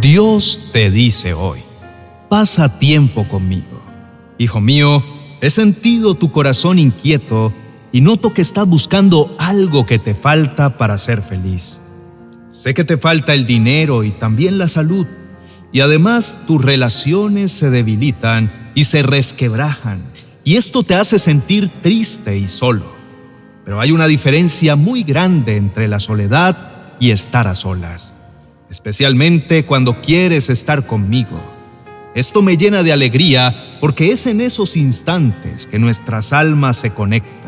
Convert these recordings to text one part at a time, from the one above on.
Dios te dice hoy, pasa tiempo conmigo. Hijo mío, he sentido tu corazón inquieto y noto que estás buscando algo que te falta para ser feliz. Sé que te falta el dinero y también la salud, y además tus relaciones se debilitan y se resquebrajan, y esto te hace sentir triste y solo. Pero hay una diferencia muy grande entre la soledad y estar a solas, especialmente cuando quieres estar conmigo. Esto me llena de alegría porque es en esos instantes que nuestras almas se conectan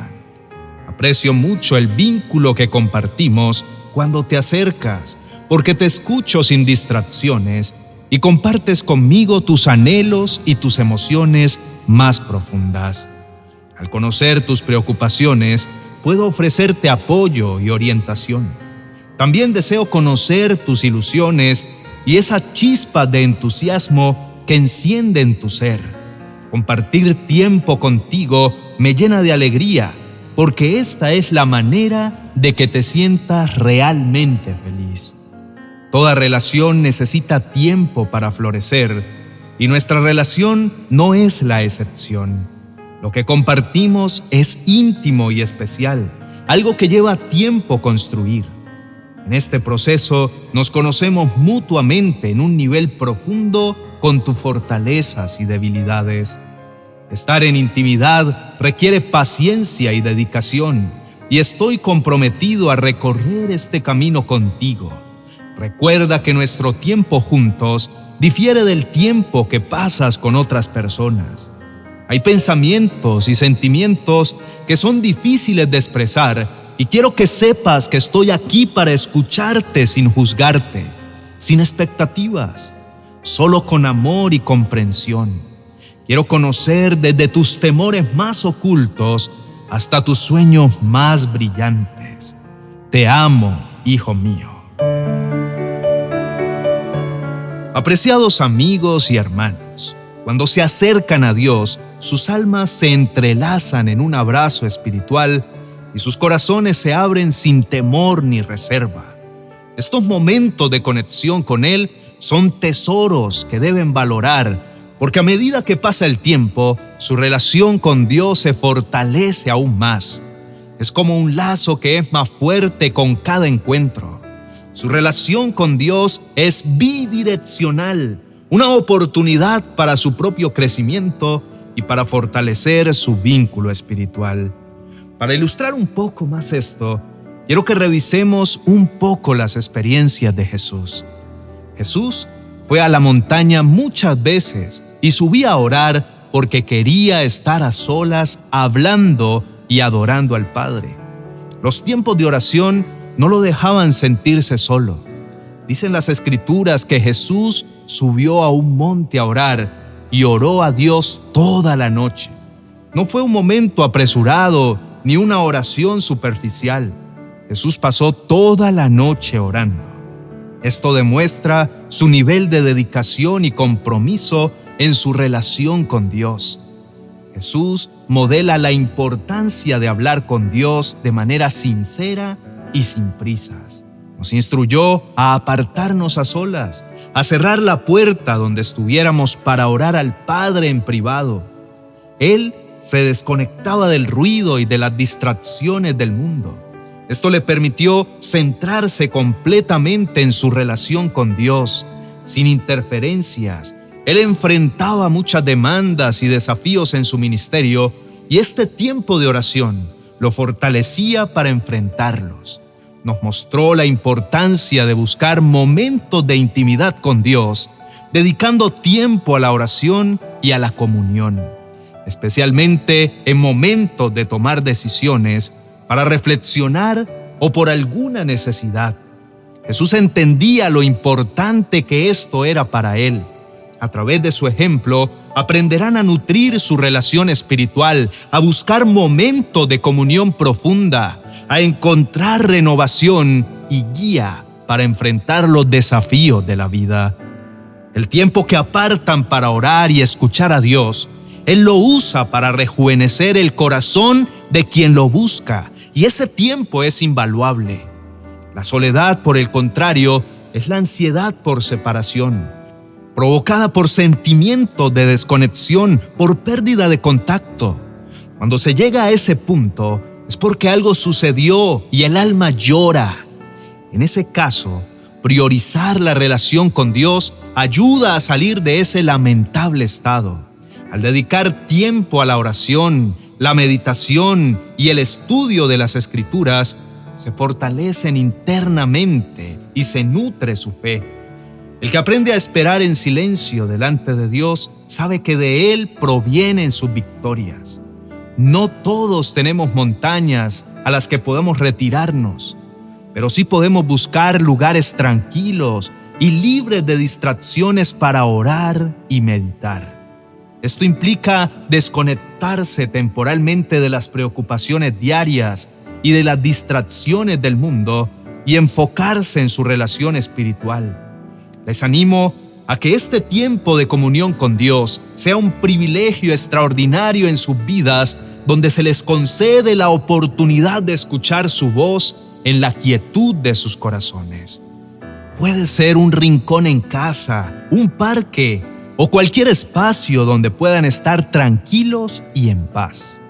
Aprecio mucho el vínculo que compartimos cuando te acercas, porque te escucho sin distracciones y compartes conmigo tus anhelos y tus emociones más profundas. Al conocer tus preocupaciones, puedo ofrecerte apoyo y orientación. También deseo conocer tus ilusiones y esa chispa de entusiasmo que enciende en tu ser. Compartir tiempo contigo me llena de alegría porque esta es la manera de que te sientas realmente feliz. Toda relación necesita tiempo para florecer y nuestra relación no es la excepción. Lo que compartimos es íntimo y especial, algo que lleva tiempo construir. En este proceso nos conocemos mutuamente en un nivel profundo con tus fortalezas y debilidades. Estar en intimidad requiere paciencia y dedicación, y estoy comprometido a recorrer este camino contigo. Recuerda que nuestro tiempo juntos difiere del tiempo que pasas con otras personas. Hay pensamientos y sentimientos que son difíciles de expresar y quiero que sepas que estoy aquí para escucharte sin juzgarte, sin expectativas, solo con amor y comprensión. Quiero conocer desde tus temores más ocultos hasta tus sueños más brillantes. Te amo, hijo mío. Apreciados amigos y hermanos, cuando se acercan a Dios, sus almas se entrelazan en un abrazo espiritual y sus corazones se abren sin temor ni reserva. Estos momentos de conexión con Él son tesoros que deben valorar porque a medida que pasa el tiempo, su relación con Dios se fortalece aún más. Es como un lazo que es más fuerte con cada encuentro. Su relación con Dios es bidireccional, una oportunidad para su propio crecimiento y para fortalecer su vínculo espiritual. Para ilustrar un poco más esto, quiero que revisemos un poco las experiencias de Jesús. Jesús fue a la montaña muchas veces y subía a orar porque quería estar a solas hablando y adorando al Padre. Los tiempos de oración no lo dejaban sentirse solo. Dicen las escrituras que Jesús subió a un monte a orar y oró a Dios toda la noche. No fue un momento apresurado ni una oración superficial. Jesús pasó toda la noche orando. Esto demuestra su nivel de dedicación y compromiso en su relación con Dios. Jesús modela la importancia de hablar con Dios de manera sincera y sin prisas. Nos instruyó a apartarnos a solas, a cerrar la puerta donde estuviéramos para orar al Padre en privado. Él se desconectaba del ruido y de las distracciones del mundo. Esto le permitió centrarse completamente en su relación con Dios, sin interferencias, él enfrentaba muchas demandas y desafíos en su ministerio y este tiempo de oración lo fortalecía para enfrentarlos. Nos mostró la importancia de buscar momentos de intimidad con Dios, dedicando tiempo a la oración y a la comunión, especialmente en momentos de tomar decisiones para reflexionar o por alguna necesidad. Jesús entendía lo importante que esto era para él a través de su ejemplo, aprenderán a nutrir su relación espiritual, a buscar momentos de comunión profunda, a encontrar renovación y guía para enfrentar los desafíos de la vida. El tiempo que apartan para orar y escuchar a Dios, Él lo usa para rejuvenecer el corazón de quien lo busca, y ese tiempo es invaluable. La soledad, por el contrario, es la ansiedad por separación, provocada por sentimientos de desconexión, por pérdida de contacto. Cuando se llega a ese punto, es porque algo sucedió y el alma llora. En ese caso, priorizar la relación con Dios ayuda a salir de ese lamentable estado. Al dedicar tiempo a la oración, la meditación y el estudio de las escrituras, se fortalecen internamente y se nutre su fe. El que aprende a esperar en silencio delante de Dios sabe que de Él provienen sus victorias. No todos tenemos montañas a las que podemos retirarnos, pero sí podemos buscar lugares tranquilos y libres de distracciones para orar y meditar. Esto implica desconectarse temporalmente de las preocupaciones diarias y de las distracciones del mundo y enfocarse en su relación espiritual. Les animo a que este tiempo de comunión con Dios sea un privilegio extraordinario en sus vidas donde se les concede la oportunidad de escuchar su voz en la quietud de sus corazones. Puede ser un rincón en casa, un parque, o cualquier espacio donde puedan estar tranquilos y en paz.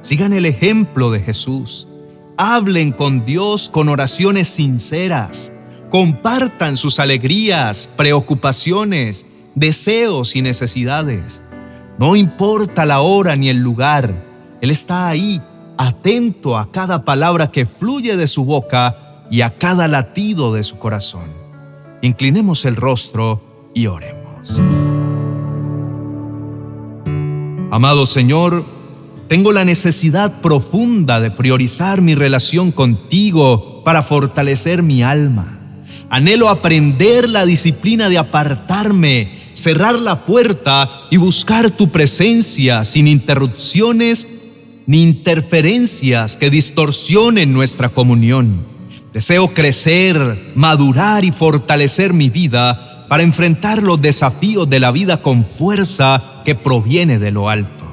Sigan el ejemplo de Jesús. Hablen con Dios con oraciones sinceras. Compartan sus alegrías, preocupaciones, deseos y necesidades. No importa la hora ni el lugar, Él está ahí, atento a cada palabra que fluye de su boca y a cada latido de su corazón. Inclinemos el rostro y oremos. Amado Señor, tengo la necesidad profunda de priorizar mi relación contigo para fortalecer mi alma. Anhelo aprender la disciplina de apartarme, cerrar la puerta y buscar tu presencia sin interrupciones ni interferencias que distorsionen nuestra comunión. Deseo crecer, madurar y fortalecer mi vida para enfrentar los desafíos de la vida con fuerza que proviene de lo alto.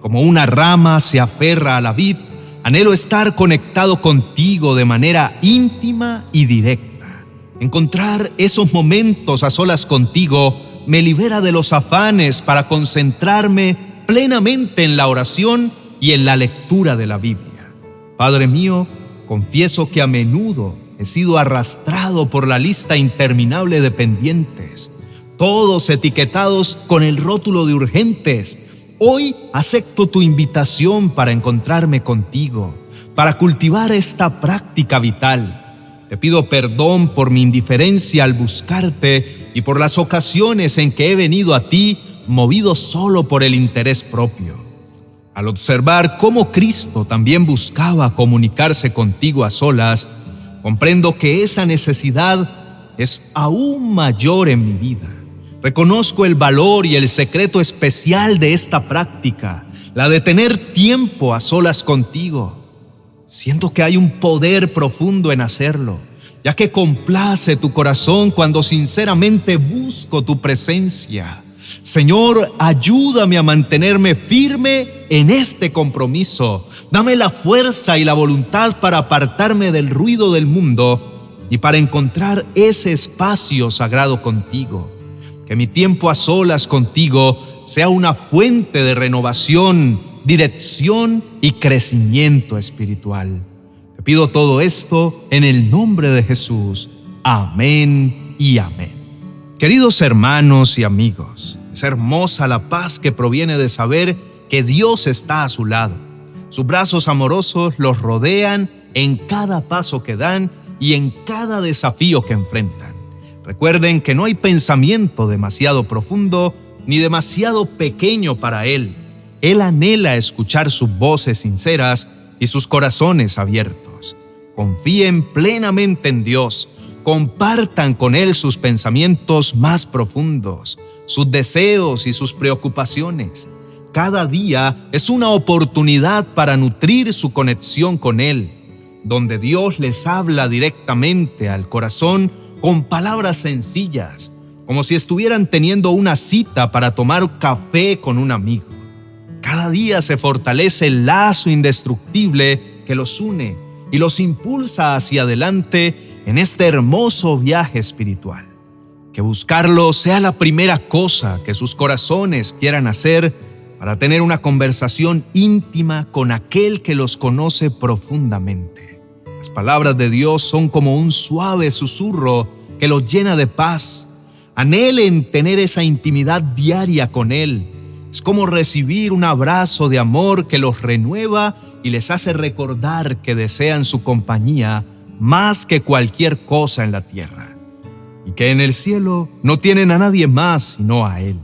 Como una rama se aferra a la vid, anhelo estar conectado contigo de manera íntima y directa. Encontrar esos momentos a solas contigo me libera de los afanes para concentrarme plenamente en la oración y en la lectura de la Biblia. Padre mío, confieso que a menudo he sido arrastrado por la lista interminable de pendientes todos etiquetados con el rótulo de urgentes. Hoy acepto tu invitación para encontrarme contigo, para cultivar esta práctica vital. Te pido perdón por mi indiferencia al buscarte y por las ocasiones en que he venido a ti movido solo por el interés propio. Al observar cómo Cristo también buscaba comunicarse contigo a solas, comprendo que esa necesidad es aún mayor en mi vida. Reconozco el valor y el secreto especial de esta práctica, la de tener tiempo a solas contigo. Siento que hay un poder profundo en hacerlo, ya que complace tu corazón cuando sinceramente busco tu presencia. Señor, ayúdame a mantenerme firme en este compromiso. Dame la fuerza y la voluntad para apartarme del ruido del mundo y para encontrar ese espacio sagrado contigo que mi tiempo a solas contigo sea una fuente de renovación, dirección y crecimiento espiritual. Te pido todo esto en el nombre de Jesús. Amén y amén. Queridos hermanos y amigos, es hermosa la paz que proviene de saber que Dios está a su lado. Sus brazos amorosos los rodean en cada paso que dan y en cada desafío que enfrentan. Recuerden que no hay pensamiento demasiado profundo ni demasiado pequeño para Él. Él anhela escuchar sus voces sinceras y sus corazones abiertos. Confíen plenamente en Dios. Compartan con Él sus pensamientos más profundos, sus deseos y sus preocupaciones. Cada día es una oportunidad para nutrir su conexión con Él, donde Dios les habla directamente al corazón con palabras sencillas, como si estuvieran teniendo una cita para tomar café con un amigo. Cada día se fortalece el lazo indestructible que los une y los impulsa hacia adelante en este hermoso viaje espiritual. Que buscarlo sea la primera cosa que sus corazones quieran hacer para tener una conversación íntima con aquel que los conoce profundamente. Las palabras de Dios son como un suave susurro que los llena de paz. Anhelen tener esa intimidad diaria con Él. Es como recibir un abrazo de amor que los renueva y les hace recordar que desean su compañía más que cualquier cosa en la tierra. Y que en el cielo no tienen a nadie más sino a Él.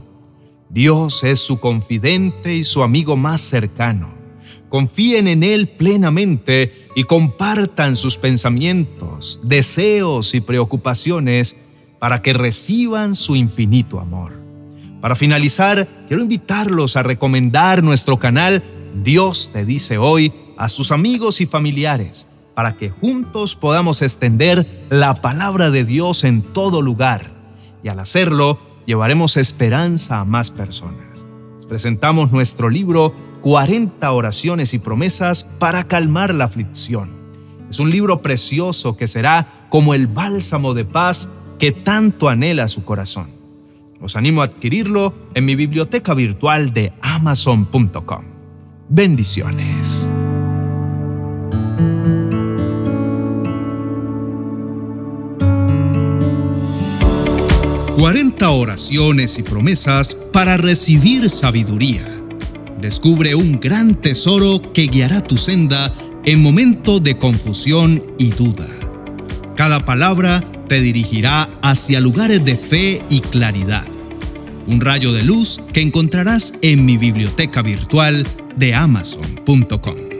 Dios es su confidente y su amigo más cercano. Confíen en Él plenamente y compartan sus pensamientos, deseos y preocupaciones para que reciban su infinito amor. Para finalizar, quiero invitarlos a recomendar nuestro canal Dios te dice hoy a sus amigos y familiares para que juntos podamos extender la palabra de Dios en todo lugar y al hacerlo llevaremos esperanza a más personas. Les presentamos nuestro libro 40 oraciones y promesas para calmar la aflicción. Es un libro precioso que será como el bálsamo de paz que tanto anhela su corazón. Os animo a adquirirlo en mi biblioteca virtual de amazon.com. Bendiciones. 40 oraciones y promesas para recibir sabiduría. Descubre un gran tesoro que guiará tu senda en momento de confusión y duda. Cada palabra te dirigirá hacia lugares de fe y claridad. Un rayo de luz que encontrarás en mi biblioteca virtual de amazon.com.